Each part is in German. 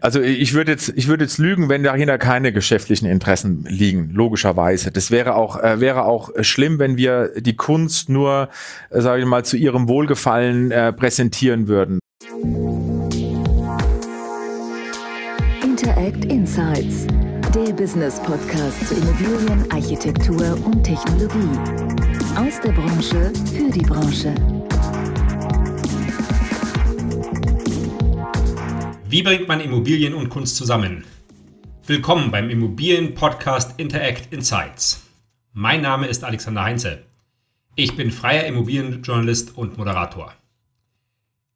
Also ich würde jetzt, ich würde jetzt lügen, wenn dahinter keine geschäftlichen Interessen liegen, logischerweise. Das wäre auch, äh, wäre auch schlimm, wenn wir die Kunst nur, äh, sage ich mal, zu ihrem Wohlgefallen äh, präsentieren würden. Interact Insights, der Business Podcast zu Immobilien, Architektur und Technologie. Aus der Branche für die Branche. Wie bringt man Immobilien und Kunst zusammen? Willkommen beim Immobilien-Podcast Interact Insights. Mein Name ist Alexander Heinze. Ich bin freier Immobilienjournalist und Moderator.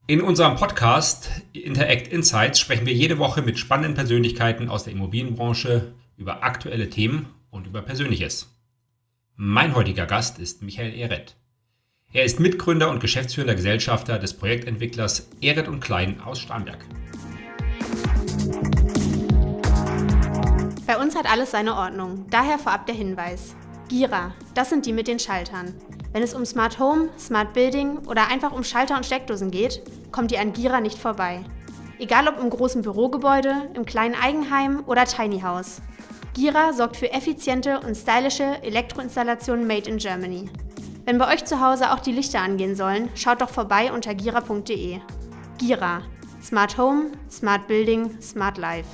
In unserem Podcast Interact Insights sprechen wir jede Woche mit spannenden Persönlichkeiten aus der Immobilienbranche über aktuelle Themen und über Persönliches. Mein heutiger Gast ist Michael Ehret. Er ist Mitgründer und geschäftsführender Gesellschafter des Projektentwicklers Ehret und Klein aus Starnberg. Bei uns hat alles seine Ordnung, daher vorab der Hinweis. Gira, das sind die mit den Schaltern. Wenn es um Smart Home, Smart Building oder einfach um Schalter und Steckdosen geht, kommt ihr an Gira nicht vorbei. Egal ob im großen Bürogebäude, im kleinen Eigenheim oder Tiny House. Gira sorgt für effiziente und stylische Elektroinstallationen made in Germany. Wenn bei euch zu Hause auch die Lichter angehen sollen, schaut doch vorbei unter gira.de. Gira. Smart Home, Smart Building, Smart Life.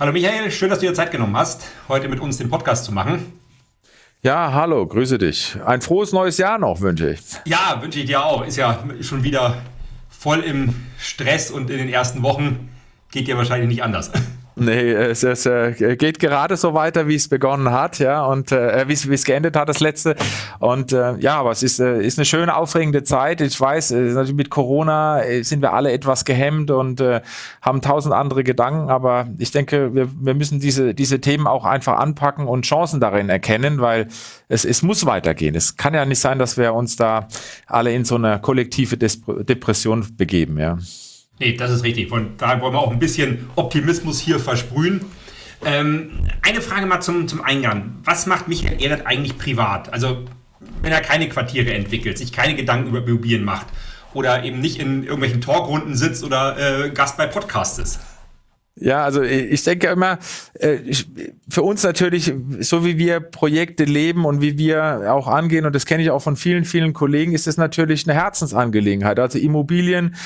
Hallo Michael, schön, dass du dir Zeit genommen hast, heute mit uns den Podcast zu machen. Ja, hallo, grüße dich. Ein frohes neues Jahr noch, wünsche ich. Ja, wünsche ich dir auch. Ist ja schon wieder voll im Stress und in den ersten Wochen geht dir wahrscheinlich nicht anders. Nee, es, es äh, geht gerade so weiter, wie es begonnen hat, ja, und äh, wie es geendet hat, das letzte. Und äh, ja, aber es ist, äh, ist eine schöne, aufregende Zeit. Ich weiß, äh, mit Corona äh, sind wir alle etwas gehemmt und äh, haben tausend andere Gedanken, aber ich denke, wir, wir müssen diese, diese Themen auch einfach anpacken und Chancen darin erkennen, weil es, es muss weitergehen. Es kann ja nicht sein, dass wir uns da alle in so eine kollektive Des Depression begeben, ja. Nee, das ist richtig. Von daher wollen wir auch ein bisschen Optimismus hier versprühen. Ähm, eine Frage mal zum, zum Eingang. Was macht Michael Ehlert eigentlich privat? Also, wenn er keine Quartiere entwickelt, sich keine Gedanken über Immobilien macht oder eben nicht in irgendwelchen Talkrunden sitzt oder äh, Gast bei Podcasts ist. Ja, also ich denke immer, äh, für uns natürlich, so wie wir Projekte leben und wie wir auch angehen, und das kenne ich auch von vielen, vielen Kollegen, ist es natürlich eine Herzensangelegenheit. Also Immobilien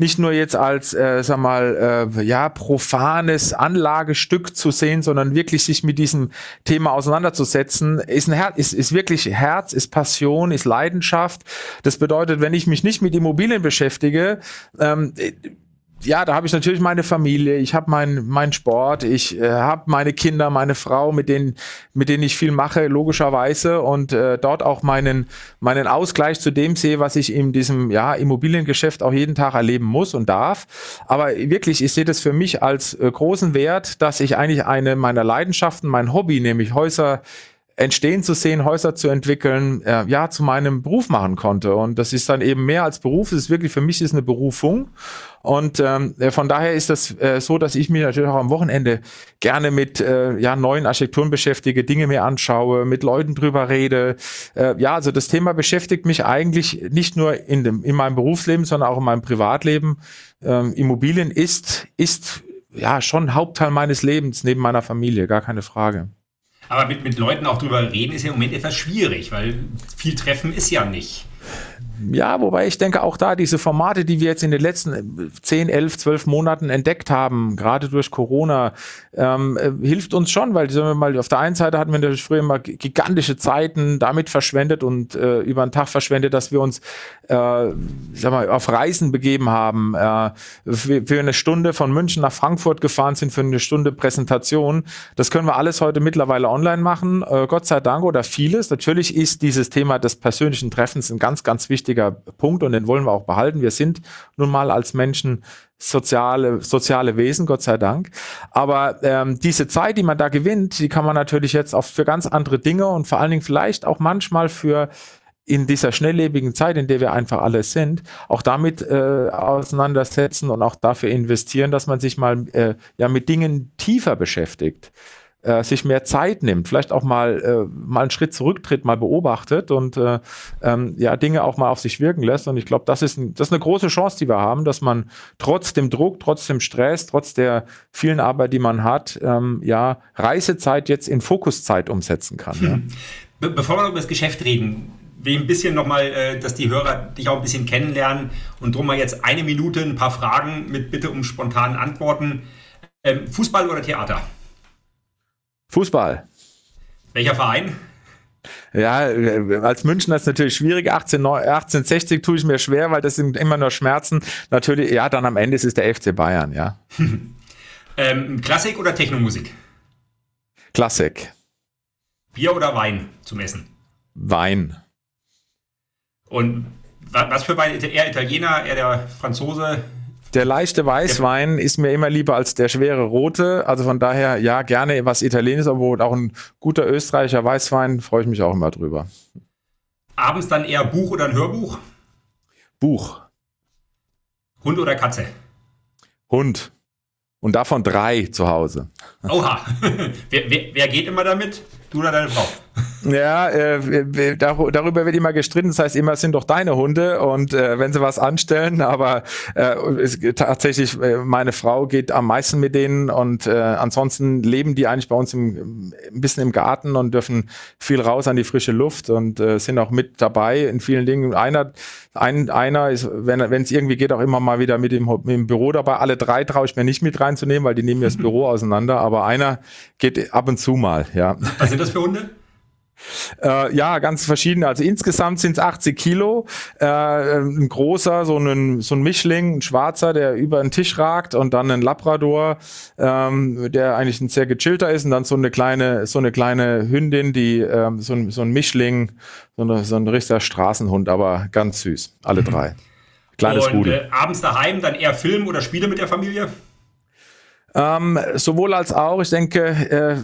nicht nur jetzt als, äh, sag mal, äh, ja, profanes Anlagestück zu sehen, sondern wirklich sich mit diesem Thema auseinanderzusetzen, ist ein Herz, ist, ist wirklich Herz, ist Passion, ist Leidenschaft. Das bedeutet, wenn ich mich nicht mit Immobilien beschäftige, ähm, ja, da habe ich natürlich meine Familie, ich habe meinen mein Sport, ich äh, habe meine Kinder, meine Frau, mit denen, mit denen ich viel mache, logischerweise, und äh, dort auch meinen, meinen Ausgleich zu dem sehe, was ich in diesem ja, Immobiliengeschäft auch jeden Tag erleben muss und darf. Aber wirklich, ich sehe das für mich als äh, großen Wert, dass ich eigentlich eine meiner Leidenschaften, mein Hobby, nämlich Häuser entstehen zu sehen, Häuser zu entwickeln, äh, ja, zu meinem Beruf machen konnte. Und das ist dann eben mehr als Beruf, es ist wirklich für mich ist eine Berufung. Und ähm, äh, von daher ist das äh, so, dass ich mich natürlich auch am Wochenende gerne mit äh, ja, neuen Architekturen beschäftige, Dinge mir anschaue, mit Leuten drüber rede. Äh, ja, also das Thema beschäftigt mich eigentlich nicht nur in, dem, in meinem Berufsleben, sondern auch in meinem Privatleben. Ähm, Immobilien ist, ist ja schon Hauptteil meines Lebens neben meiner Familie, gar keine Frage. Aber mit, mit Leuten auch drüber reden ist ja im Moment etwas schwierig, weil viel Treffen ist ja nicht. Ja, wobei ich denke, auch da diese Formate, die wir jetzt in den letzten 10, 11, 12 Monaten entdeckt haben, gerade durch Corona, ähm, äh, hilft uns schon, weil sagen wir mal, auf der einen Seite hatten wir natürlich früher immer gigantische Zeiten damit verschwendet und äh, über den Tag verschwendet, dass wir uns äh, sag mal, auf Reisen begeben haben, äh, für, für eine Stunde von München nach Frankfurt gefahren sind, für eine Stunde Präsentation. Das können wir alles heute mittlerweile online machen, äh, Gott sei Dank oder vieles. Natürlich ist dieses Thema des persönlichen Treffens ein ganz, ganz wichtiges wichtiger Punkt und den wollen wir auch behalten. Wir sind nun mal als Menschen soziale, soziale Wesen, Gott sei Dank. Aber ähm, diese Zeit, die man da gewinnt, die kann man natürlich jetzt auch für ganz andere Dinge und vor allen Dingen vielleicht auch manchmal für in dieser schnelllebigen Zeit, in der wir einfach alle sind, auch damit äh, auseinandersetzen und auch dafür investieren, dass man sich mal äh, ja mit Dingen tiefer beschäftigt. Äh, sich mehr Zeit nimmt, vielleicht auch mal, äh, mal einen Schritt zurücktritt, mal beobachtet und äh, ähm, ja, Dinge auch mal auf sich wirken lässt. Und ich glaube, das ist, das ist eine große Chance, die wir haben, dass man trotz dem Druck, trotz dem Stress, trotz der vielen Arbeit, die man hat, ähm, ja, Reisezeit jetzt in Fokuszeit umsetzen kann. Hm. Ja. Be bevor wir über das Geschäft reden, will ein bisschen nochmal, äh, dass die Hörer dich auch ein bisschen kennenlernen und drum mal jetzt eine Minute ein paar Fragen mit Bitte um spontanen Antworten. Ähm, Fußball oder Theater? Fußball. Welcher Verein? Ja, als Münchner ist es natürlich schwierig. 18, 1860 tue ich mir schwer, weil das sind immer nur Schmerzen. Natürlich, ja, dann am Ende ist es der FC Bayern, ja. ähm, Klassik oder Technomusik? Klassik. Bier oder Wein zum Essen? Wein. Und was für Wein? Eher Italiener, eher der Franzose? Der leichte Weißwein ist mir immer lieber als der schwere rote. Also von daher, ja, gerne was Italienisches, obwohl auch ein guter österreichischer Weißwein, freue ich mich auch immer drüber. Abends dann eher Buch oder ein Hörbuch? Buch. Hund oder Katze? Hund. Und davon drei zu Hause. Oha. wer, wer, wer geht immer damit? Du oder deine Frau? Ja, äh, darüber wird immer gestritten. Das heißt immer, sind doch deine Hunde und äh, wenn sie was anstellen, aber äh, es, tatsächlich, äh, meine Frau geht am meisten mit denen und äh, ansonsten leben die eigentlich bei uns im, ein bisschen im Garten und dürfen viel raus an die frische Luft und äh, sind auch mit dabei in vielen Dingen. Einer, ein, einer ist, wenn es irgendwie geht, auch immer mal wieder mit dem, mit dem Büro dabei. Alle drei traue ich mir nicht mit reinzunehmen, weil die nehmen mir das Büro auseinander, aber einer geht ab und zu mal, ja. Was sind das für Hunde? Äh, ja, ganz verschiedene. Also insgesamt sind es 80 Kilo. Äh, ein großer, so ein, so ein Mischling, ein schwarzer, der über den Tisch ragt und dann ein Labrador, ähm, der eigentlich ein sehr gechillter ist und dann so eine kleine, so eine kleine Hündin, die ähm, so, ein, so ein Mischling, so, eine, so ein richtiger Straßenhund, aber ganz süß. Alle drei. Kleines und, Rudel. Äh, abends daheim dann eher Film oder Spiele mit der Familie? Ähm, sowohl als auch, ich denke, äh,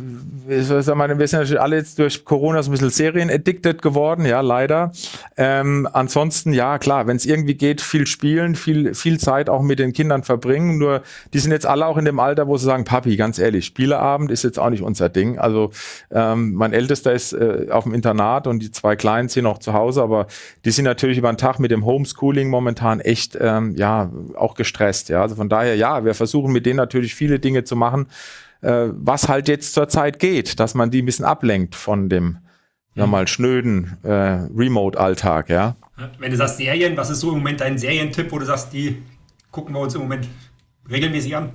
wir, sind natürlich alle jetzt durch Corona so ein bisschen serienaddicted geworden, ja, leider. Ähm, ansonsten, ja, klar, wenn es irgendwie geht, viel spielen, viel, viel Zeit auch mit den Kindern verbringen. Nur, die sind jetzt alle auch in dem Alter, wo sie sagen, Papi, ganz ehrlich, Spieleabend ist jetzt auch nicht unser Ding. Also, ähm, mein Ältester ist äh, auf dem Internat und die zwei Kleinen sind noch zu Hause, aber die sind natürlich über den Tag mit dem Homeschooling momentan echt, ähm, ja, auch gestresst, ja. Also von daher, ja, wir versuchen mit denen natürlich viele Dinge zu machen, äh, was halt jetzt zur Zeit geht, dass man die ein bisschen ablenkt von dem mhm. mal schnöden äh, Remote-Alltag, ja. Wenn du sagst Serien, was ist so im Moment dein Serientipp, wo du sagst, die gucken wir uns im Moment regelmäßig an?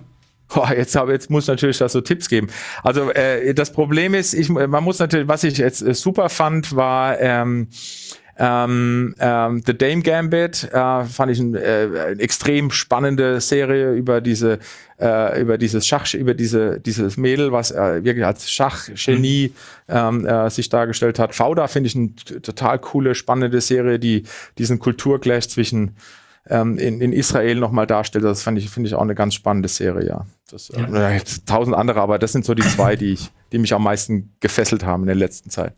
Oh, jetzt, habe, jetzt muss natürlich das so Tipps geben. Also äh, das Problem ist, ich, man muss natürlich, was ich jetzt äh, super fand, war ähm, ähm, ähm, The Dame Gambit äh, fand ich ein, äh, eine extrem spannende Serie über diese äh, über dieses Schach über diese dieses Mädel, was äh, wirklich als Schachgenie ähm, äh, sich dargestellt hat. Fauda finde ich eine total coole spannende Serie, die diesen Kulturclash zwischen ähm, in, in Israel nochmal darstellt. Das finde ich, finde ich auch eine ganz spannende Serie, ja. Das, äh, ja. tausend andere, aber das sind so die zwei, die ich, die mich am meisten gefesselt haben in der letzten Zeit.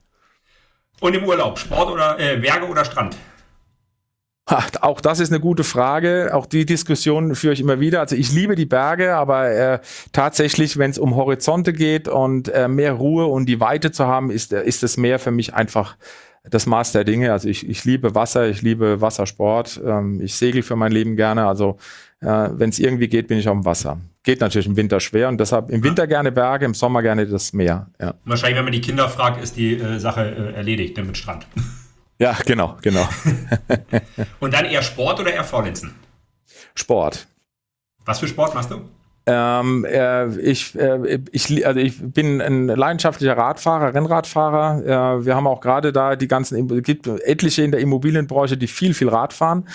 Und im Urlaub, Sport oder äh, Berge oder Strand? Auch das ist eine gute Frage. Auch die Diskussion führe ich immer wieder. Also ich liebe die Berge, aber äh, tatsächlich, wenn es um Horizonte geht und äh, mehr Ruhe und die Weite zu haben, ist, äh, ist das Meer für mich einfach das Maß der Dinge. Also ich, ich liebe Wasser, ich liebe Wassersport, ähm, ich segel für mein Leben gerne. Also äh, wenn es irgendwie geht, bin ich auf dem Wasser. Geht natürlich im Winter schwer und deshalb im Winter gerne Berge, im Sommer gerne das Meer. Ja. Wahrscheinlich, wenn man die Kinder fragt, ist die äh, Sache äh, erledigt ne, mit Strand. Ja, genau, genau. und dann eher Sport oder eher Faulenzen? Sport. Was für Sport machst du? Ähm, äh, ich, äh, ich, also ich bin ein leidenschaftlicher Radfahrer, Rennradfahrer. Äh, wir haben auch gerade da die ganzen, es gibt etliche in der Immobilienbranche, die viel, viel Rad fahren.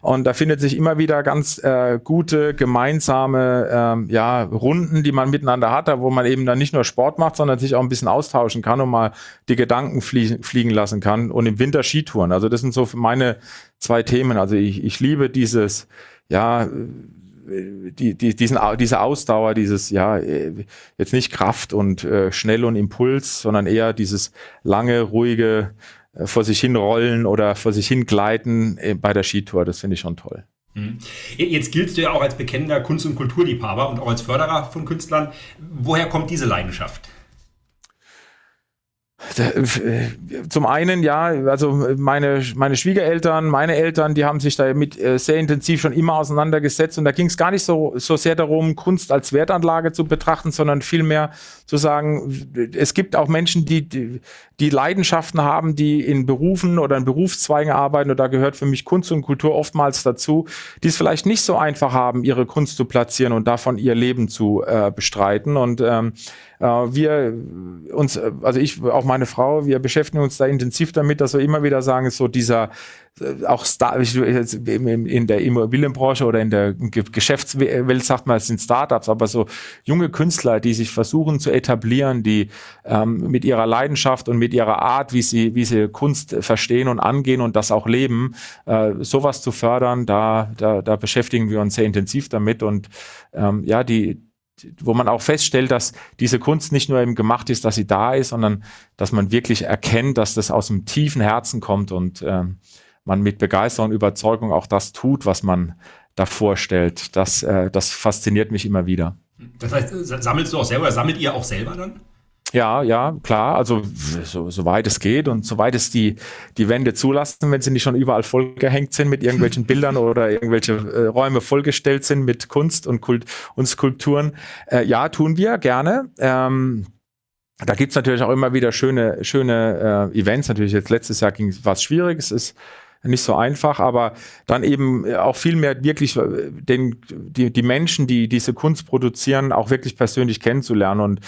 Und da findet sich immer wieder ganz äh, gute gemeinsame ähm, ja, Runden, die man miteinander hat, wo man eben dann nicht nur Sport macht, sondern sich auch ein bisschen austauschen kann und mal die Gedanken flie fliegen lassen kann. Und im Winter Skitouren. Also das sind so meine zwei Themen. Also ich, ich liebe dieses, ja, die, die, diesen, diese Ausdauer, dieses, ja, jetzt nicht Kraft und äh, schnell und Impuls, sondern eher dieses lange, ruhige, äh, vor sich hin rollen oder vor sich hin gleiten äh, bei der Skitour. Das finde ich schon toll. Mhm. Jetzt giltst du ja auch als bekennender Kunst- und Kulturliebhaber und auch als Förderer von Künstlern. Woher kommt diese Leidenschaft? Zum einen, ja, also meine, meine Schwiegereltern, meine Eltern, die haben sich damit äh, sehr intensiv schon immer auseinandergesetzt und da ging es gar nicht so, so sehr darum, Kunst als Wertanlage zu betrachten, sondern vielmehr zu sagen, es gibt auch Menschen, die, die, die Leidenschaften haben, die in Berufen oder in Berufszweigen arbeiten und da gehört für mich Kunst und Kultur oftmals dazu, die es vielleicht nicht so einfach haben, ihre Kunst zu platzieren und davon ihr Leben zu äh, bestreiten. Und ähm, äh, wir uns, also ich, auch meine Frau, wir beschäftigen uns da intensiv damit, dass wir immer wieder sagen, so dieser äh, auch Star in der Immobilienbranche oder in der Geschäftswelt sagt man, es sind Startups, aber so junge Künstler, die sich versuchen zu etablieren, die ähm, mit ihrer Leidenschaft und mit ihrer Art, wie sie, wie sie Kunst verstehen und angehen und das auch leben, äh, sowas zu fördern, da, da, da beschäftigen wir uns sehr intensiv damit und ähm, ja, die, wo man auch feststellt, dass diese Kunst nicht nur eben gemacht ist, dass sie da ist, sondern dass man wirklich erkennt, dass das aus dem tiefen Herzen kommt und äh, man mit Begeisterung und Überzeugung auch das tut, was man da vorstellt. Das, äh, das fasziniert mich immer wieder. Das heißt, sammelst du auch selber oder sammelt ihr auch selber dann? Ja, ja, klar. Also so, so weit es geht und soweit es die, die Wände zulassen, wenn sie nicht schon überall vollgehängt sind mit irgendwelchen Bildern oder irgendwelche äh, Räume vollgestellt sind mit Kunst und, Kult und Skulpturen. Äh, ja, tun wir gerne. Ähm, da gibt's natürlich auch immer wieder schöne, schöne äh, Events. Natürlich jetzt letztes Jahr ging was schwierig. Es ist nicht so einfach, aber dann eben auch viel mehr wirklich äh, den, die, die Menschen, die diese Kunst produzieren, auch wirklich persönlich kennenzulernen. Und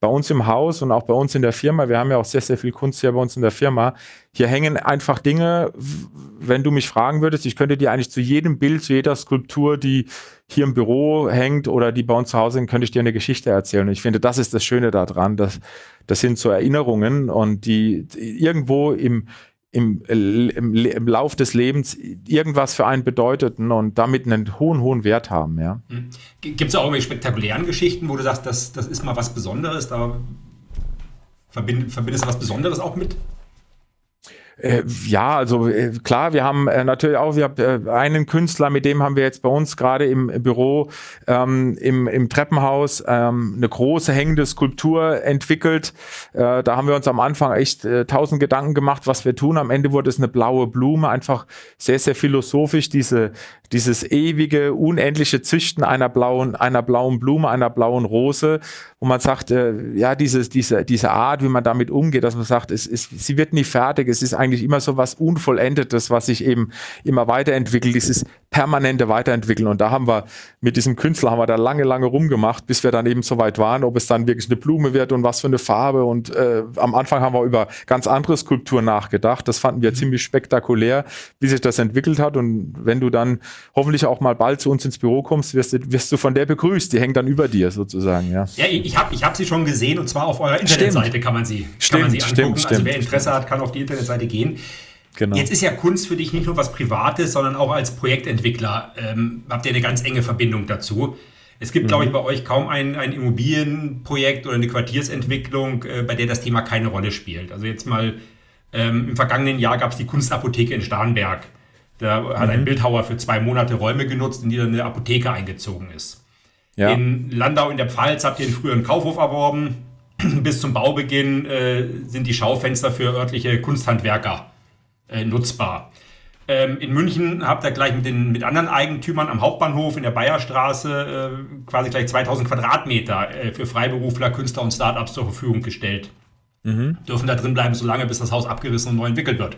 bei uns im Haus und auch bei uns in der Firma, wir haben ja auch sehr, sehr viel Kunst hier bei uns in der Firma, hier hängen einfach Dinge, wenn du mich fragen würdest, ich könnte dir eigentlich zu jedem Bild, zu jeder Skulptur, die hier im Büro hängt oder die bei uns zu Hause hängt, könnte ich dir eine Geschichte erzählen. Und ich finde, das ist das Schöne daran, dass das sind so Erinnerungen und die, die irgendwo im, im, im, im Lauf des Lebens irgendwas für einen bedeuteten und damit einen hohen, hohen Wert haben. Ja. Hm. Gibt es auch irgendwelche spektakulären Geschichten, wo du sagst, das, das ist mal was Besonderes, da verbind, verbindest du was Besonderes auch mit? Äh, ja, also äh, klar, wir haben äh, natürlich auch, wir haben äh, einen Künstler, mit dem haben wir jetzt bei uns gerade im, Büro ähm, im, im Treppenhaus ähm, eine große hängende Skulptur entwickelt. Äh, da haben wir uns am Anfang echt äh, tausend Gedanken gemacht, was wir tun. Am Ende wurde es eine blaue Blume, einfach sehr, sehr philosophisch, diese, dieses ewige, unendliche Züchten einer blauen, einer blauen Blume, einer blauen Rose, wo man sagt, ja, dieses, diese, diese Art, wie man damit umgeht, dass man sagt, es ist, sie wird nie fertig, es ist eigentlich immer so was Unvollendetes, was sich eben immer weiterentwickelt, dieses permanente Weiterentwickeln. Und da haben wir mit diesem Künstler haben wir da lange, lange rumgemacht, bis wir dann eben so weit waren, ob es dann wirklich eine Blume wird und was für eine Farbe. Und äh, am Anfang haben wir über ganz andere Skulpturen nachgedacht. Das fanden wir mhm. ziemlich spektakulär, wie sich das entwickelt hat. Und wenn du dann hoffentlich auch mal bald zu uns ins Büro kommst, wirst du, wirst du von der begrüßt. Die hängt dann über dir sozusagen. Ja, ja ich habe ich hab sie schon gesehen und zwar auf eurer Internetseite stimmt. kann man sie, stimmt, kann man sie angucken. Stimmt, also wer Interesse hat, kann auf die Internetseite gehen. Genau. Jetzt ist ja Kunst für dich nicht nur was Privates, sondern auch als Projektentwickler ähm, habt ihr eine ganz enge Verbindung dazu. Es gibt, mhm. glaube ich, bei euch kaum ein, ein Immobilienprojekt oder eine Quartiersentwicklung, äh, bei der das Thema keine Rolle spielt. Also jetzt mal ähm, im vergangenen Jahr gab es die Kunstapotheke in Starnberg. Da mhm. hat ein mhm. Bildhauer für zwei Monate Räume genutzt, in die dann eine Apotheke eingezogen ist. Ja. In Landau in der Pfalz habt ihr einen früheren Kaufhof erworben. Bis zum Baubeginn äh, sind die Schaufenster für örtliche Kunsthandwerker äh, nutzbar. Ähm, in München habt ihr gleich mit, den, mit anderen Eigentümern am Hauptbahnhof in der Bayerstraße äh, quasi gleich 2000 Quadratmeter äh, für Freiberufler, Künstler und Startups zur Verfügung gestellt. Mhm. Dürfen da drin bleiben, solange bis das Haus abgerissen und neu entwickelt wird.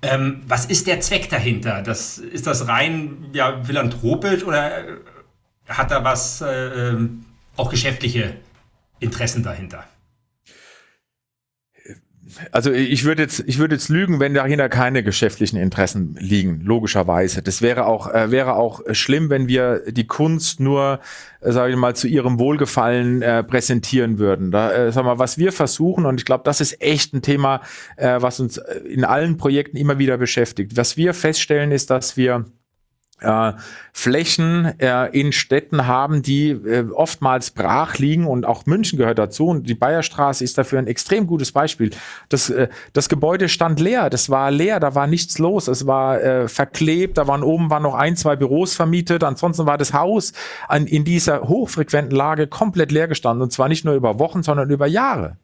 Ähm, was ist der Zweck dahinter? Das, ist das rein ja, philanthropisch oder hat da was äh, ähm, auch geschäftliche Interessen dahinter? also ich würde jetzt, ich würde jetzt lügen, wenn dahinter keine geschäftlichen Interessen liegen, logischerweise. Das wäre auch, äh, wäre auch schlimm, wenn wir die Kunst nur, äh, sage ich mal, zu ihrem Wohlgefallen äh, präsentieren würden. Da, äh, sag mal, was wir versuchen, und ich glaube, das ist echt ein Thema, äh, was uns in allen Projekten immer wieder beschäftigt. Was wir feststellen, ist, dass wir äh, Flächen äh, in Städten haben, die äh, oftmals brach liegen und auch München gehört dazu und die Bayerstraße ist dafür ein extrem gutes Beispiel. Das, äh, das Gebäude stand leer, das war leer, da war nichts los, es war äh, verklebt, da waren oben waren noch ein, zwei Büros vermietet, ansonsten war das Haus an, in dieser hochfrequenten Lage komplett leer gestanden und zwar nicht nur über Wochen, sondern über Jahre.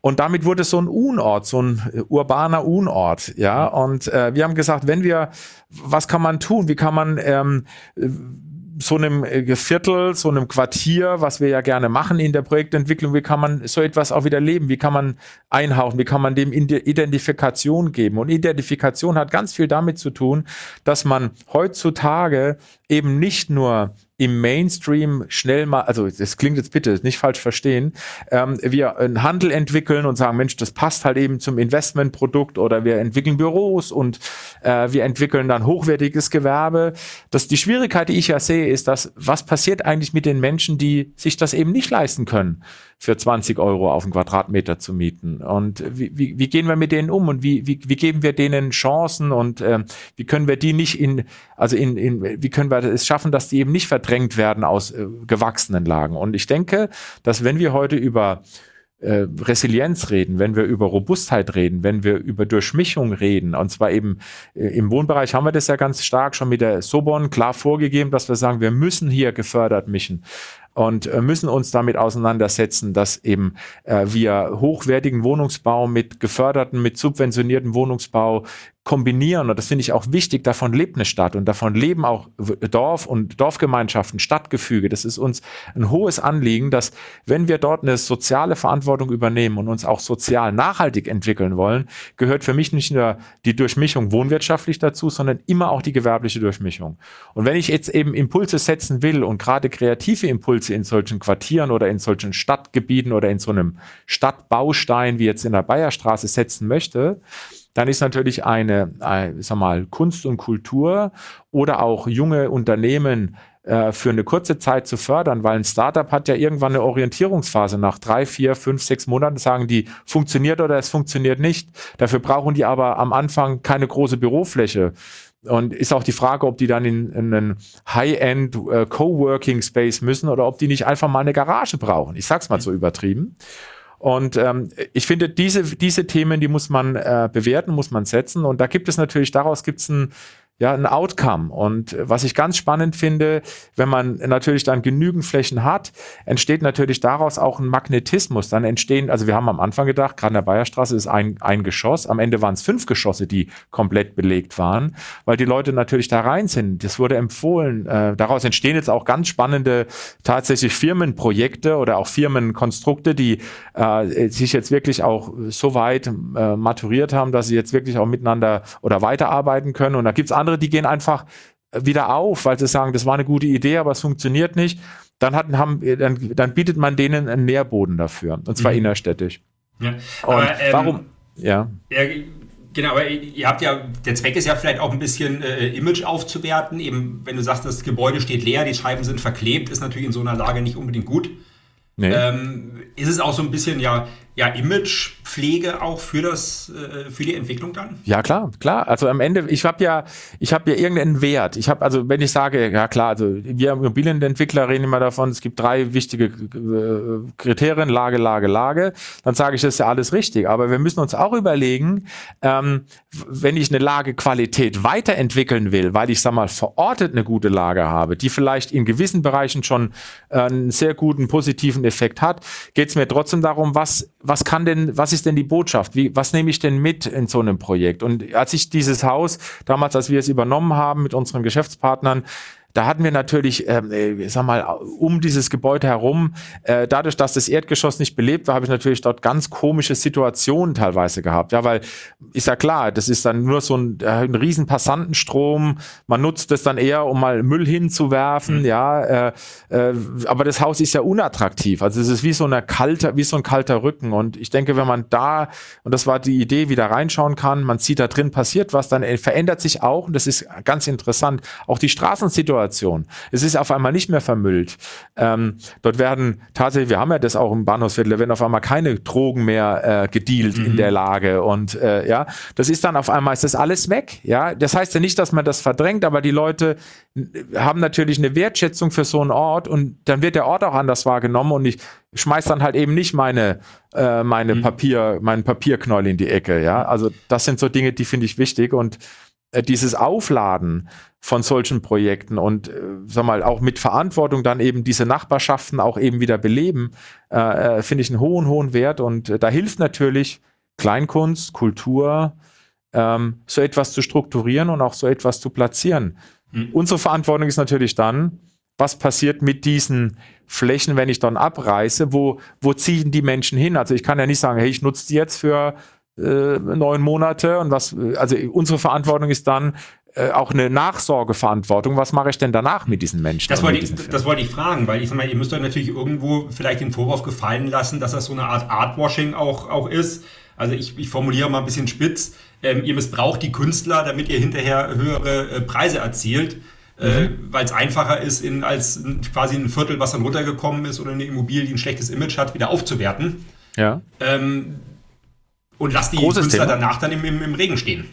Und damit wurde es so ein Unort, so ein äh, urbaner Unort, ja. Und äh, wir haben gesagt, wenn wir, was kann man tun? Wie kann man ähm, so einem äh, Viertel, so einem Quartier, was wir ja gerne machen in der Projektentwicklung, wie kann man so etwas auch wieder leben? Wie kann man einhauchen? Wie kann man dem Identifikation geben? Und Identifikation hat ganz viel damit zu tun, dass man heutzutage eben nicht nur im Mainstream schnell mal, also das klingt jetzt bitte nicht falsch verstehen, ähm, wir einen Handel entwickeln und sagen, Mensch, das passt halt eben zum Investmentprodukt oder wir entwickeln Büros und äh, wir entwickeln dann hochwertiges Gewerbe. Das, die Schwierigkeit, die ich ja sehe, ist, dass was passiert eigentlich mit den Menschen, die sich das eben nicht leisten können? Für 20 Euro auf einen Quadratmeter zu mieten. Und wie, wie, wie gehen wir mit denen um und wie, wie, wie geben wir denen Chancen und äh, wie können wir die nicht in, also in, in, wie können wir es schaffen, dass die eben nicht verdrängt werden aus äh, gewachsenen Lagen. Und ich denke, dass wenn wir heute über äh, Resilienz reden, wenn wir über Robustheit reden, wenn wir über Durchmischung reden, und zwar eben äh, im Wohnbereich haben wir das ja ganz stark schon mit der Sobon klar vorgegeben, dass wir sagen, wir müssen hier gefördert mischen und äh, müssen uns damit auseinandersetzen, dass eben äh, wir hochwertigen Wohnungsbau mit geförderten, mit subventionierten Wohnungsbau kombinieren. Und das finde ich auch wichtig. Davon lebt eine Stadt und davon leben auch Dorf und Dorfgemeinschaften, Stadtgefüge. Das ist uns ein hohes Anliegen, dass wenn wir dort eine soziale Verantwortung übernehmen und uns auch sozial nachhaltig entwickeln wollen, gehört für mich nicht nur die Durchmischung wohnwirtschaftlich dazu, sondern immer auch die gewerbliche Durchmischung. Und wenn ich jetzt eben Impulse setzen will und gerade kreative Impulse in solchen Quartieren oder in solchen Stadtgebieten oder in so einem Stadtbaustein wie jetzt in der Bayerstraße setzen möchte, dann ist natürlich eine, eine sag mal, Kunst und Kultur oder auch junge Unternehmen äh, für eine kurze Zeit zu fördern, weil ein Startup hat ja irgendwann eine Orientierungsphase. Nach drei, vier, fünf, sechs Monaten sagen die, funktioniert oder es funktioniert nicht. Dafür brauchen die aber am Anfang keine große Bürofläche. Und ist auch die Frage, ob die dann in, in einen High-End äh, Coworking Space müssen oder ob die nicht einfach mal eine Garage brauchen. Ich sag's mal so übertrieben. Und ähm, ich finde, diese, diese Themen, die muss man äh, bewerten, muss man setzen. Und da gibt es natürlich, daraus gibt es ein ja, ein Outcome. Und was ich ganz spannend finde, wenn man natürlich dann genügend Flächen hat, entsteht natürlich daraus auch ein Magnetismus. Dann entstehen, also wir haben am Anfang gedacht, gerade in der Bayerstraße ist ein, ein Geschoss, am Ende waren es fünf Geschosse, die komplett belegt waren, weil die Leute natürlich da rein sind. Das wurde empfohlen. Äh, daraus entstehen jetzt auch ganz spannende tatsächlich Firmenprojekte oder auch Firmenkonstrukte, die äh, sich jetzt wirklich auch so weit äh, maturiert haben, dass sie jetzt wirklich auch miteinander oder weiterarbeiten können. Und da gibt es andere andere, die gehen einfach wieder auf, weil sie sagen, das war eine gute Idee, aber es funktioniert nicht. Dann, hat, haben, dann, dann bietet man denen einen Nährboden dafür, und zwar mhm. innerstädtisch. Ja, aber, ähm, warum? Ja. ja. Genau, aber ihr habt ja, der Zweck ist ja vielleicht auch ein bisschen äh, Image aufzuwerten. Eben, wenn du sagst, das Gebäude steht leer, die Scheiben sind verklebt, ist natürlich in so einer Lage nicht unbedingt gut. Nee. Ähm, ist es auch so ein bisschen, ja, ja, Imagepflege auch für das, äh, für die Entwicklung dann? Ja, klar, klar. Also am Ende, ich habe ja, ich habe ja irgendeinen Wert. Ich habe, also wenn ich sage, ja klar, also wir Immobilienentwickler reden immer davon, es gibt drei wichtige äh, Kriterien, Lage, Lage, Lage, dann sage ich, das ist ja alles richtig. Aber wir müssen uns auch überlegen, ähm, wenn ich eine Lagequalität weiterentwickeln will, weil ich, sag mal, verortet eine gute Lage habe, die vielleicht in gewissen Bereichen schon äh, einen sehr guten positiven Effekt hat, geht es mir trotzdem darum, was was kann denn, was ist denn die Botschaft? Wie, was nehme ich denn mit in so einem Projekt? Und als ich dieses Haus, damals, als wir es übernommen haben mit unseren Geschäftspartnern, da hatten wir natürlich, ähm, äh, sag mal, um dieses Gebäude herum, äh, dadurch, dass das Erdgeschoss nicht belebt war, habe ich natürlich dort ganz komische Situationen teilweise gehabt. Ja, weil ist ja klar, das ist dann nur so ein, äh, ein riesen Passantenstrom. Man nutzt es dann eher, um mal Müll hinzuwerfen. Mhm. Ja, äh, äh, aber das Haus ist ja unattraktiv. Also es ist wie so eine kalte, wie so ein kalter Rücken. Und ich denke, wenn man da und das war die Idee, wieder reinschauen kann, man sieht da drin passiert was, dann verändert sich auch und das ist ganz interessant. Auch die Straßensituation Situation. Es ist auf einmal nicht mehr vermüllt. Ähm, dort werden tatsächlich, wir haben ja das auch im Bahnhofsviertel, da werden auf einmal keine Drogen mehr äh, gedealt mhm. in der Lage. Und äh, ja, das ist dann auf einmal, ist das alles weg. Ja, das heißt ja nicht, dass man das verdrängt, aber die Leute haben natürlich eine Wertschätzung für so einen Ort und dann wird der Ort auch anders wahrgenommen und ich schmeiß dann halt eben nicht meine, äh, meine mhm. Papier, meinen Papierknäuel in die Ecke. Ja, also das sind so Dinge, die finde ich wichtig und äh, dieses Aufladen von solchen Projekten und äh, sag mal auch mit Verantwortung dann eben diese Nachbarschaften auch eben wieder beleben, äh, äh finde ich einen hohen, hohen Wert. Und äh, da hilft natürlich Kleinkunst, Kultur, ähm, so etwas zu strukturieren und auch so etwas zu platzieren. Mhm. Unsere Verantwortung ist natürlich dann, was passiert mit diesen Flächen, wenn ich dann abreiße? Wo, wo ziehen die Menschen hin? Also ich kann ja nicht sagen, hey, ich nutze die jetzt für äh, neun Monate und was, also unsere Verantwortung ist dann, äh, auch eine Nachsorgeverantwortung. Was mache ich denn danach mit diesen Menschen? Das wollte, ich, das wollte ich fragen, weil ich sag mal, ihr müsst euch natürlich irgendwo vielleicht den Vorwurf gefallen lassen, dass das so eine Art Artwashing auch, auch ist. Also ich, ich formuliere mal ein bisschen spitz. Ähm, ihr missbraucht die Künstler, damit ihr hinterher höhere äh, Preise erzielt. Äh, mhm. weil es einfacher ist, in, als quasi ein Viertel, was dann runtergekommen ist oder eine Immobilie, die ein schlechtes Image hat, wieder aufzuwerten. Ja. Ähm, und lasst die Großes Künstler Thema. danach dann im, im, im Regen stehen.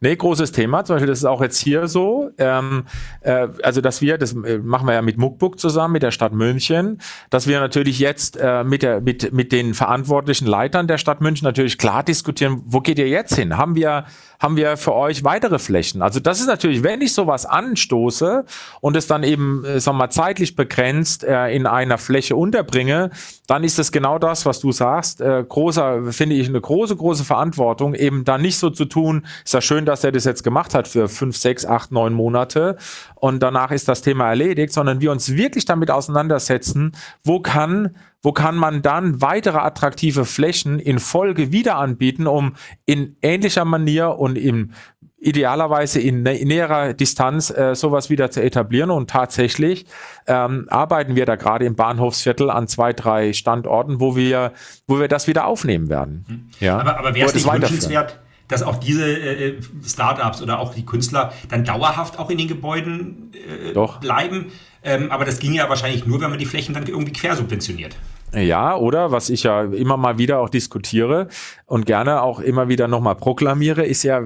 Nee, großes Thema. Zum Beispiel, das ist auch jetzt hier so. Ähm, äh, also, dass wir, das äh, machen wir ja mit Muckbook zusammen, mit der Stadt München, dass wir natürlich jetzt äh, mit, der, mit, mit den verantwortlichen Leitern der Stadt München natürlich klar diskutieren, wo geht ihr jetzt hin? Haben wir haben wir für euch weitere Flächen. Also das ist natürlich, wenn ich sowas anstoße und es dann eben, äh, sagen wir mal, zeitlich begrenzt äh, in einer Fläche unterbringe, dann ist es genau das, was du sagst. Äh, großer, finde ich, eine große, große Verantwortung, eben da nicht so zu tun, ist ja schön, dass er das jetzt gemacht hat für fünf, sechs, acht, neun Monate und danach ist das Thema erledigt, sondern wir uns wirklich damit auseinandersetzen, wo kann wo kann man dann weitere attraktive Flächen in Folge wieder anbieten, um in ähnlicher Manier und in idealerweise in, nä näherer Distanz äh, sowas wieder zu etablieren. Und tatsächlich ähm, arbeiten wir da gerade im Bahnhofsviertel an zwei, drei Standorten, wo wir, wo wir das wieder aufnehmen werden. Mhm. Ja? Aber, aber wäre es nicht wünschenswert, dass auch diese äh, äh, Startups oder auch die Künstler dann dauerhaft auch in den Gebäuden äh, bleiben? Ähm, aber das ging ja wahrscheinlich nur, wenn man die Flächen dann irgendwie quersubventioniert. Ja, oder was ich ja immer mal wieder auch diskutiere und gerne auch immer wieder nochmal proklamiere, ist ja,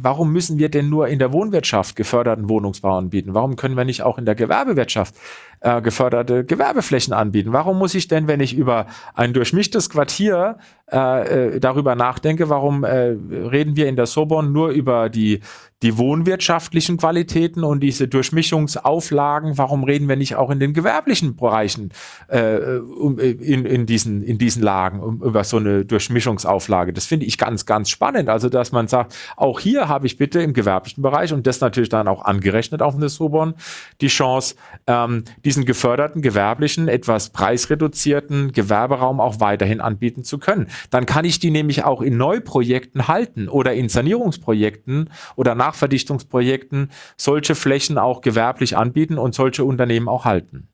warum müssen wir denn nur in der Wohnwirtschaft geförderten Wohnungsbau anbieten? Warum können wir nicht auch in der Gewerbewirtschaft äh, geförderte Gewerbeflächen anbieten? Warum muss ich denn, wenn ich über ein durchmischtes Quartier äh, äh darüber nachdenke, warum äh, reden wir in der Sorbonne nur über die die wohnwirtschaftlichen Qualitäten und diese Durchmischungsauflagen, warum reden wir nicht auch in den gewerblichen Bereichen äh, in, in, diesen, in diesen Lagen um, über so eine Durchmischungsauflage? Das finde ich ganz, ganz spannend. Also, dass man sagt, auch hier habe ich bitte im gewerblichen Bereich und das natürlich dann auch angerechnet auf eine Sobon die Chance, ähm, diesen geförderten gewerblichen, etwas preisreduzierten Gewerberaum auch weiterhin anbieten zu können. Dann kann ich die nämlich auch in Neuprojekten halten oder in Sanierungsprojekten oder nach Nachverdichtungsprojekten solche Flächen auch gewerblich anbieten und solche Unternehmen auch halten.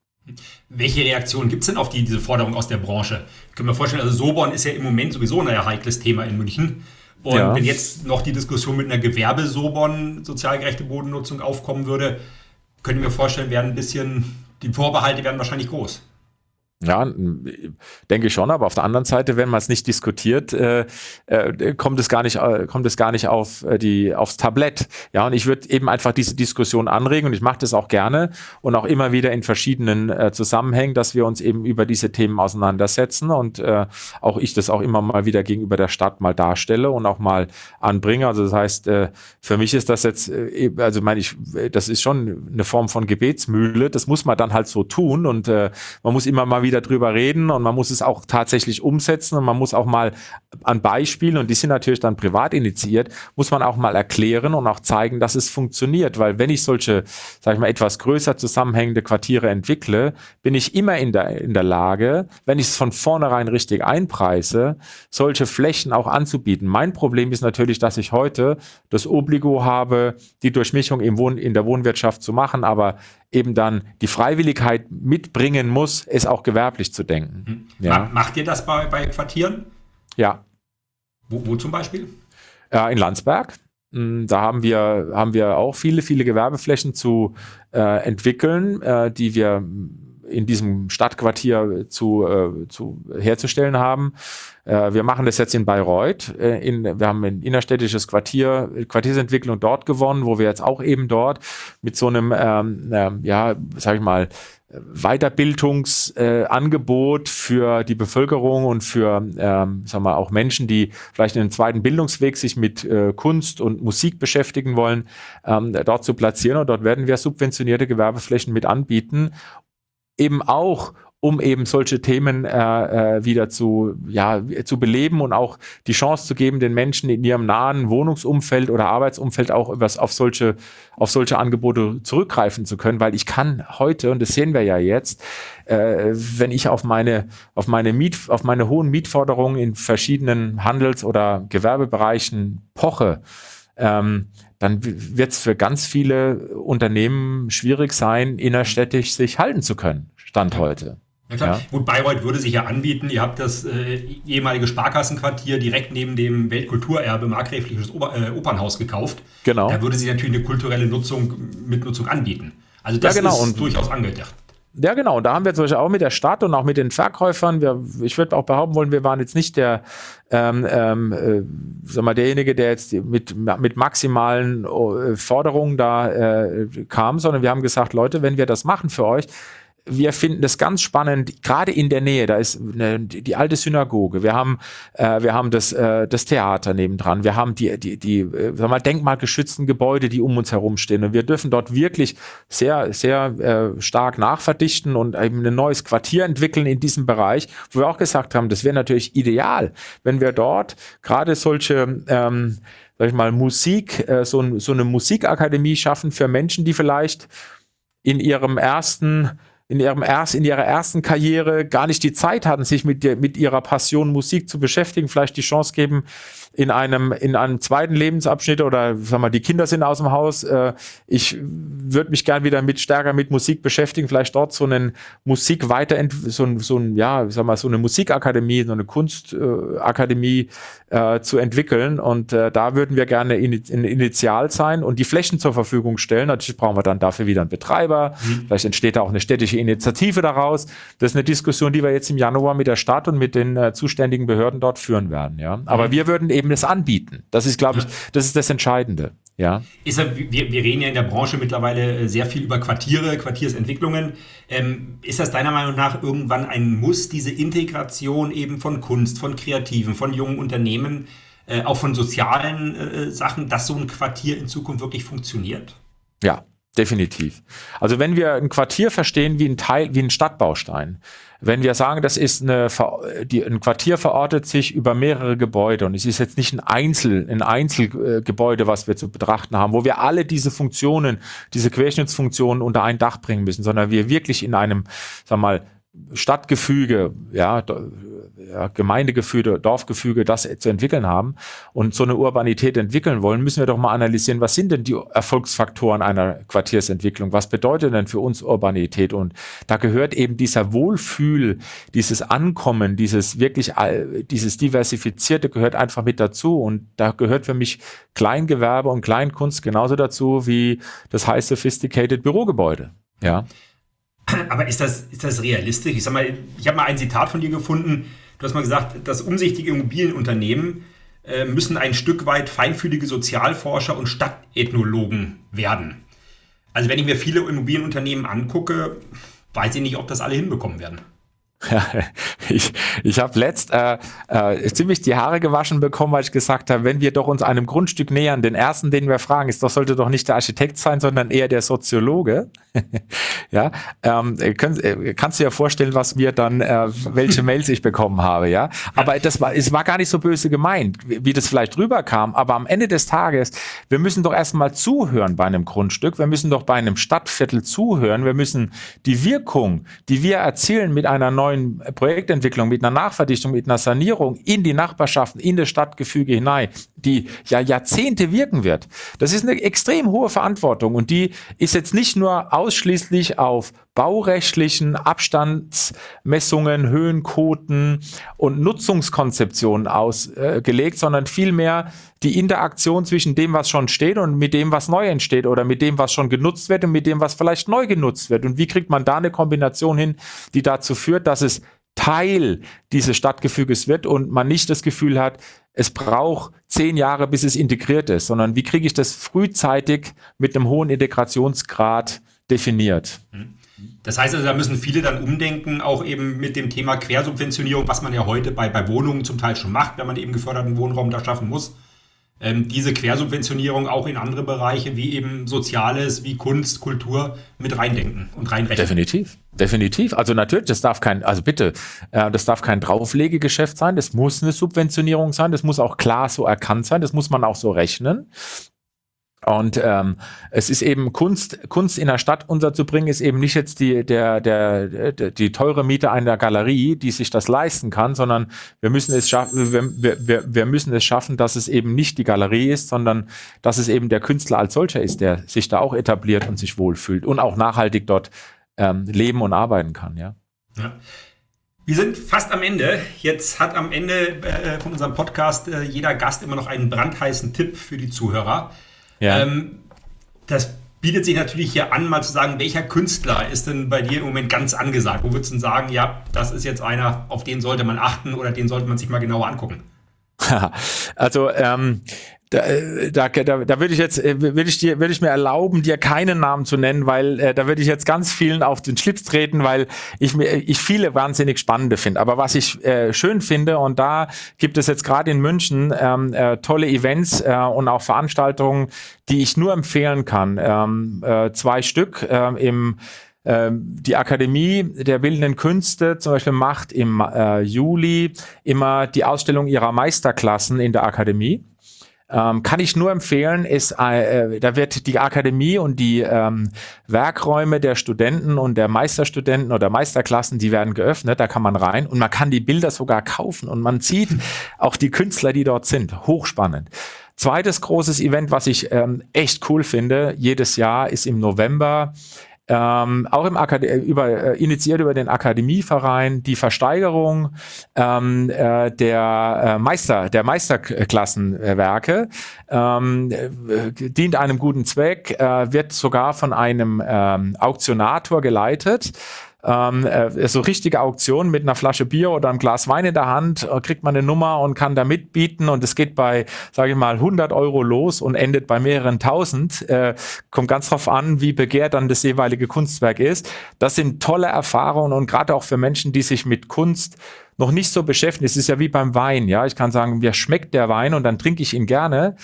Welche Reaktion gibt es denn auf die, diese Forderung aus der Branche? Können wir vorstellen, also Soborn ist ja im Moment sowieso ein heikles Thema in München. Und ja. wenn jetzt noch die Diskussion mit einer Gewerbesobon, sozialgerechte Bodennutzung aufkommen würde, können wir vorstellen, werden ein bisschen, die Vorbehalte werden wahrscheinlich groß. Ja, denke ich schon, aber auf der anderen Seite, wenn man es nicht diskutiert, äh, äh, kommt es gar nicht, äh, kommt es gar nicht auf äh, die aufs Tablett. Ja, und ich würde eben einfach diese Diskussion anregen und ich mache das auch gerne und auch immer wieder in verschiedenen äh, Zusammenhängen, dass wir uns eben über diese Themen auseinandersetzen und äh, auch ich das auch immer mal wieder gegenüber der Stadt mal darstelle und auch mal anbringe. Also das heißt, für mich ist das jetzt, also meine ich, das ist schon eine Form von Gebetsmühle. Das muss man dann halt so tun und man muss immer mal wieder wieder drüber reden und man muss es auch tatsächlich umsetzen und man muss auch mal an Beispielen, und die sind natürlich dann privat initiiert, muss man auch mal erklären und auch zeigen, dass es funktioniert. Weil wenn ich solche, sag ich mal, etwas größer zusammenhängende Quartiere entwickle, bin ich immer in der, in der Lage, wenn ich es von vornherein richtig einpreise, solche Flächen auch anzubieten. Mein Problem ist natürlich, dass ich heute das Obligo habe, die Durchmischung im Wohn in der Wohnwirtschaft zu machen, aber eben dann die Freiwilligkeit mitbringen muss, es auch gewerblich zu denken. Mhm. Ja. Macht ihr das bei, bei Quartieren? Ja. Wo, wo zum Beispiel? Ja, in Landsberg. Hm, da haben wir, haben wir auch viele, viele Gewerbeflächen zu äh, entwickeln, äh, die wir in diesem Stadtquartier zu, äh, zu herzustellen haben. Äh, wir machen das jetzt in Bayreuth. Äh, in, wir haben ein innerstädtisches Quartier, Quartiersentwicklung dort gewonnen, wo wir jetzt auch eben dort mit so einem, ähm, äh, ja, sag ich mal, Weiterbildungsangebot für die Bevölkerung und für ähm, sagen wir, auch Menschen, die vielleicht in den zweiten Bildungsweg sich mit äh, Kunst und Musik beschäftigen wollen, ähm, dort zu platzieren. Und dort werden wir subventionierte Gewerbeflächen mit anbieten, eben auch um eben solche Themen äh, äh, wieder zu, ja, zu beleben und auch die Chance zu geben, den Menschen in ihrem nahen Wohnungsumfeld oder Arbeitsumfeld auch übers, auf, solche, auf solche Angebote zurückgreifen zu können, weil ich kann heute, und das sehen wir ja jetzt, äh, wenn ich auf meine, auf meine Miet, auf meine hohen Mietforderungen in verschiedenen Handels- oder Gewerbebereichen poche, ähm, dann wird es für ganz viele Unternehmen schwierig sein, innerstädtisch sich halten zu können, Stand heute. Ja, klar. Ja. Gut, Bayreuth würde sich ja anbieten. Ihr habt das äh, ehemalige Sparkassenquartier direkt neben dem Weltkulturerbe Markgräfliches äh, Opernhaus gekauft. Genau. Da würde sich natürlich eine kulturelle Nutzung, Mitnutzung anbieten. Also das ja, genau. ist und durchaus angedacht. Ja, genau. Da haben wir zum Beispiel auch mit der Stadt und auch mit den Verkäufern, wir, ich würde auch behaupten wollen, wir waren jetzt nicht der, ähm, ähm, äh, sag mal, derjenige, der jetzt mit, mit maximalen äh, Forderungen da äh, kam, sondern wir haben gesagt, Leute, wenn wir das machen für euch, wir finden das ganz spannend, gerade in der Nähe, da ist eine, die alte Synagoge, wir haben, äh, wir haben das, äh, das Theater nebendran, wir haben die, die, die äh, sag mal, denkmalgeschützten Gebäude, die um uns herum stehen. Und wir dürfen dort wirklich sehr, sehr äh, stark nachverdichten und eben ein neues Quartier entwickeln in diesem Bereich, wo wir auch gesagt haben, das wäre natürlich ideal, wenn wir dort gerade solche ähm, sag ich mal, Musik, äh, so, so eine Musikakademie schaffen für Menschen, die vielleicht in ihrem ersten in, ihrem erst, in ihrer ersten Karriere gar nicht die Zeit hatten, sich mit, mit ihrer Passion Musik zu beschäftigen, vielleicht die Chance geben, in einem, in einem zweiten Lebensabschnitt oder sag mal, die Kinder sind aus dem Haus. Äh, ich würde mich gern wieder mit stärker mit Musik beschäftigen, vielleicht dort so einen Musik weiter, so, ein, so ein, ja, sag mal, so eine Musikakademie, so eine Kunstakademie äh, zu entwickeln. Und äh, da würden wir gerne in, in Initial sein und die Flächen zur Verfügung stellen. Natürlich brauchen wir dann dafür wieder einen Betreiber. Mhm. Vielleicht entsteht da auch eine städtische Initiative daraus. Das ist eine Diskussion, die wir jetzt im Januar mit der Stadt und mit den äh, zuständigen Behörden dort führen werden. Ja, aber mhm. wir würden eben es anbieten. Das ist, glaube ich, das ist das Entscheidende. Ja. Ist, wir, wir reden ja in der Branche mittlerweile äh, sehr viel über Quartiere, Quartiersentwicklungen. Ähm, ist das deiner Meinung nach irgendwann ein Muss, diese Integration eben von Kunst, von Kreativen, von jungen Unternehmen, äh, auch von sozialen äh, Sachen, dass so ein Quartier in Zukunft wirklich funktioniert? Ja, definitiv. Also wenn wir ein Quartier verstehen wie ein Teil, wie ein Stadtbaustein, wenn wir sagen, das ist eine, die, ein Quartier verortet sich über mehrere Gebäude und es ist jetzt nicht ein Einzel, ein Einzelgebäude, was wir zu betrachten haben, wo wir alle diese Funktionen, diese Querschnittsfunktionen unter ein Dach bringen müssen, sondern wir wirklich in einem, sag mal, Stadtgefüge, ja, ja, Gemeindegefüge, Dorfgefüge, das zu entwickeln haben und so eine Urbanität entwickeln wollen, müssen wir doch mal analysieren, was sind denn die Erfolgsfaktoren einer Quartiersentwicklung? Was bedeutet denn für uns Urbanität? Und da gehört eben dieser Wohlfühl, dieses Ankommen, dieses wirklich, dieses Diversifizierte gehört einfach mit dazu. Und da gehört für mich Kleingewerbe und Kleinkunst genauso dazu wie das High Sophisticated Bürogebäude. Ja. Aber ist das, ist das realistisch? Ich sag mal, ich habe mal ein Zitat von dir gefunden. Du hast mal gesagt, das umsichtige Immobilienunternehmen äh, müssen ein Stück weit feinfühlige Sozialforscher und Stadtethnologen werden. Also wenn ich mir viele Immobilienunternehmen angucke, weiß ich nicht, ob das alle hinbekommen werden. Ich ich habe letzt äh, äh, ziemlich die Haare gewaschen bekommen, weil ich gesagt habe, wenn wir doch uns einem Grundstück nähern, den ersten, den wir fragen, ist doch sollte doch nicht der Architekt sein, sondern eher der Soziologe. ja, ähm, können, äh, kannst du dir vorstellen, was wir dann, äh, welche Mails ich bekommen habe, ja. Aber das war, es war gar nicht so böse gemeint, wie, wie das vielleicht rüberkam. Aber am Ende des Tages, wir müssen doch erstmal zuhören bei einem Grundstück. Wir müssen doch bei einem Stadtviertel zuhören. Wir müssen die Wirkung, die wir erzielen mit einer neuen Projektentwicklung, mit einer Nachverdichtung, mit einer Sanierung in die Nachbarschaften, in das Stadtgefüge hinein, die ja Jahrzehnte wirken wird. Das ist eine extrem hohe Verantwortung und die ist jetzt nicht nur ausschließlich auf baurechtlichen Abstandsmessungen, Höhenquoten und Nutzungskonzeptionen ausgelegt, äh, sondern vielmehr die Interaktion zwischen dem, was schon steht und mit dem, was neu entsteht oder mit dem, was schon genutzt wird und mit dem, was vielleicht neu genutzt wird. Und wie kriegt man da eine Kombination hin, die dazu führt, dass es Teil dieses Stadtgefüges wird und man nicht das Gefühl hat, es braucht zehn Jahre, bis es integriert ist, sondern wie kriege ich das frühzeitig mit einem hohen Integrationsgrad definiert. Das heißt also, da müssen viele dann umdenken, auch eben mit dem Thema Quersubventionierung, was man ja heute bei, bei Wohnungen zum Teil schon macht, wenn man eben geförderten Wohnraum da schaffen muss ähm, diese Quersubventionierung auch in andere Bereiche wie eben Soziales, wie Kunst, Kultur mit reindenken und reinrechnen. Definitiv, definitiv. Also natürlich, das darf kein, also bitte, äh, das darf kein Drauflegegeschäft sein, das muss eine Subventionierung sein, das muss auch klar so erkannt sein, das muss man auch so rechnen. Und ähm, es ist eben Kunst, Kunst in der Stadt unterzubringen, ist eben nicht jetzt die, der, der, der, die teure Miete einer Galerie, die sich das leisten kann, sondern wir müssen es schaffen, wir, wir, wir müssen es schaffen, dass es eben nicht die Galerie ist, sondern dass es eben der Künstler als solcher ist, der sich da auch etabliert und sich wohlfühlt und auch nachhaltig dort ähm, leben und arbeiten kann, ja. ja. Wir sind fast am Ende. Jetzt hat am Ende äh, von unserem Podcast äh, jeder Gast immer noch einen brandheißen Tipp für die Zuhörer. Ja. Ähm, das bietet sich natürlich hier an, mal zu sagen, welcher Künstler ist denn bei dir im Moment ganz angesagt? Wo würdest du denn sagen, ja, das ist jetzt einer, auf den sollte man achten oder den sollte man sich mal genauer angucken? also ähm, da, da, da, da würde ich jetzt, äh, würde ich dir, würde ich mir erlauben, dir keinen Namen zu nennen, weil äh, da würde ich jetzt ganz vielen auf den Schlips treten, weil ich mir, ich viele wahnsinnig spannende finde. Aber was ich äh, schön finde und da gibt es jetzt gerade in München ähm, äh, tolle Events äh, und auch Veranstaltungen, die ich nur empfehlen kann. Ähm, äh, zwei Stück äh, im ähm, die Akademie der Bildenden Künste zum Beispiel macht im äh, Juli immer die Ausstellung ihrer Meisterklassen in der Akademie. Ähm, kann ich nur empfehlen, ist, äh, da wird die Akademie und die ähm, Werkräume der Studenten und der Meisterstudenten oder Meisterklassen, die werden geöffnet, da kann man rein und man kann die Bilder sogar kaufen und man sieht auch die Künstler, die dort sind. Hochspannend. Zweites großes Event, was ich ähm, echt cool finde, jedes Jahr ist im November ähm, auch im Akad über, äh, initiiert über den Akademieverein die Versteigerung ähm, äh, der äh, Meister, der Meisterklassenwerke, ähm, äh, dient einem guten Zweck, äh, wird sogar von einem ähm, Auktionator geleitet ähm, äh, so richtige Auktion mit einer Flasche Bier oder einem Glas Wein in der Hand, äh, kriegt man eine Nummer und kann da mitbieten und es geht bei, sage ich mal, 100 Euro los und endet bei mehreren tausend. Äh, kommt ganz drauf an, wie begehrt dann das jeweilige Kunstwerk ist. Das sind tolle Erfahrungen und gerade auch für Menschen, die sich mit Kunst noch nicht so beschäftigen. Es ist ja wie beim Wein, ja. Ich kann sagen, mir schmeckt der Wein und dann trinke ich ihn gerne.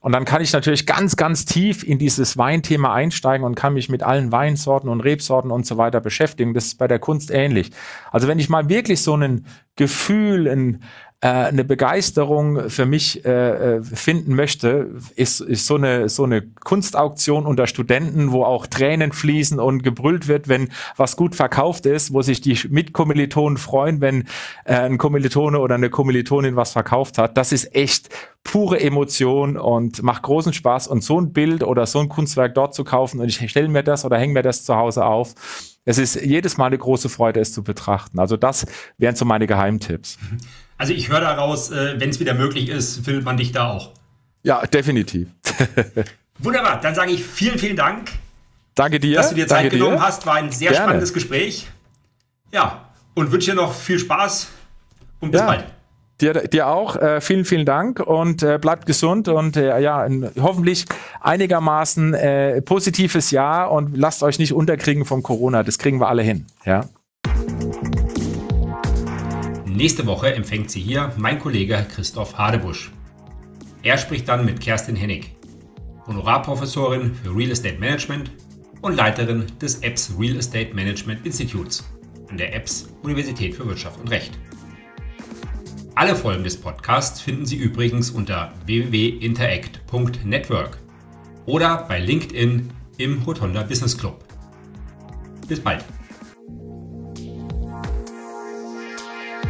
Und dann kann ich natürlich ganz, ganz tief in dieses Weinthema einsteigen und kann mich mit allen Weinsorten und Rebsorten und so weiter beschäftigen. Das ist bei der Kunst ähnlich. Also wenn ich mal wirklich so ein Gefühl, ein, äh, eine Begeisterung für mich äh, äh, finden möchte, ist, ist so eine so eine Kunstauktion unter Studenten, wo auch Tränen fließen und gebrüllt wird, wenn was gut verkauft ist, wo sich die Mitkommilitonen freuen, wenn äh, ein Kommilitone oder eine Kommilitonin was verkauft hat. Das ist echt pure Emotion und macht großen Spaß. Und so ein Bild oder so ein Kunstwerk dort zu kaufen und ich stelle mir das oder hänge mir das zu Hause auf, es ist jedes Mal eine große Freude, es zu betrachten. Also das wären so meine Geheimtipps. Also ich höre daraus, äh, wenn es wieder möglich ist, findet man dich da auch. Ja, definitiv. Wunderbar, dann sage ich vielen, vielen Dank. Danke dir. Dass du dir Zeit genommen dir. hast. War ein sehr Gerne. spannendes Gespräch. Ja, und wünsche dir noch viel Spaß und bis ja. bald. Dir, dir auch. Äh, vielen, vielen Dank und äh, bleibt gesund und äh, ja, ein, hoffentlich einigermaßen äh, positives Jahr und lasst euch nicht unterkriegen vom Corona. Das kriegen wir alle hin. Ja. Nächste Woche empfängt sie hier mein Kollege Christoph Hadebusch. Er spricht dann mit Kerstin Hennig, Honorarprofessorin für Real Estate Management und Leiterin des EBS Real Estate Management Instituts an der EBS Universität für Wirtschaft und Recht. Alle Folgen des Podcasts finden Sie übrigens unter www.interact.network oder bei LinkedIn im Rotonda Business Club. Bis bald.